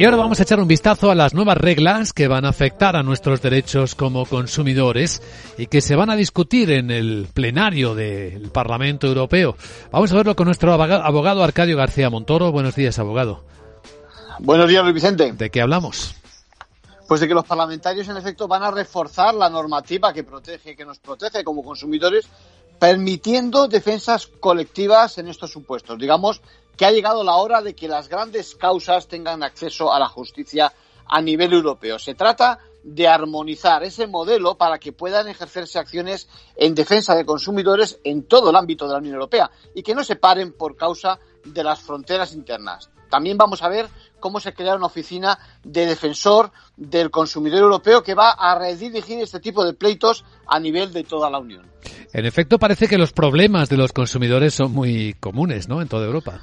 Y ahora vamos a echar un vistazo a las nuevas reglas que van a afectar a nuestros derechos como consumidores y que se van a discutir en el plenario del Parlamento Europeo. Vamos a verlo con nuestro abogado Arcadio García Montoro. Buenos días, abogado. Buenos días, Luis Vicente. ¿De qué hablamos? Pues de que los parlamentarios, en efecto, van a reforzar la normativa que protege, que nos protege como consumidores, permitiendo defensas colectivas en estos supuestos. Digamos que ha llegado la hora de que las grandes causas tengan acceso a la justicia a nivel europeo. Se trata de armonizar ese modelo para que puedan ejercerse acciones en defensa de consumidores en todo el ámbito de la Unión Europea y que no se paren por causa de las fronteras internas. También vamos a ver cómo se crea una oficina de defensor del consumidor europeo que va a redirigir este tipo de pleitos a nivel de toda la Unión. En efecto, parece que los problemas de los consumidores son muy comunes, ¿no? En toda Europa.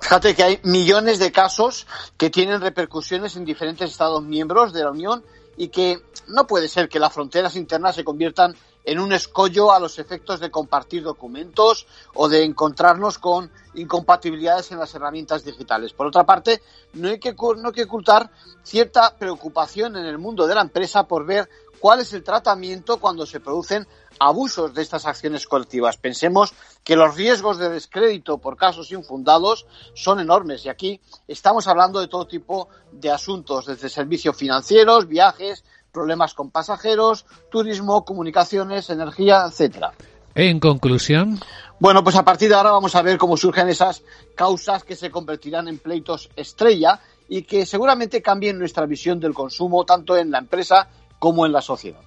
Fíjate que hay millones de casos que tienen repercusiones en diferentes Estados miembros de la Unión y que no puede ser que las fronteras internas se conviertan en un escollo a los efectos de compartir documentos o de encontrarnos con incompatibilidades en las herramientas digitales. Por otra parte, no hay que, no hay que ocultar cierta preocupación en el mundo de la empresa por ver cuál es el tratamiento cuando se producen abusos de estas acciones colectivas. Pensemos que los riesgos de descrédito por casos infundados son enormes y aquí estamos hablando de todo tipo de asuntos, desde servicios financieros, viajes, problemas con pasajeros, turismo, comunicaciones, energía, etcétera. En conclusión. Bueno, pues a partir de ahora vamos a ver cómo surgen esas causas que se convertirán en pleitos estrella y que seguramente cambien nuestra visión del consumo tanto en la empresa como en la sociedad.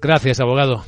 Gracias, abogado.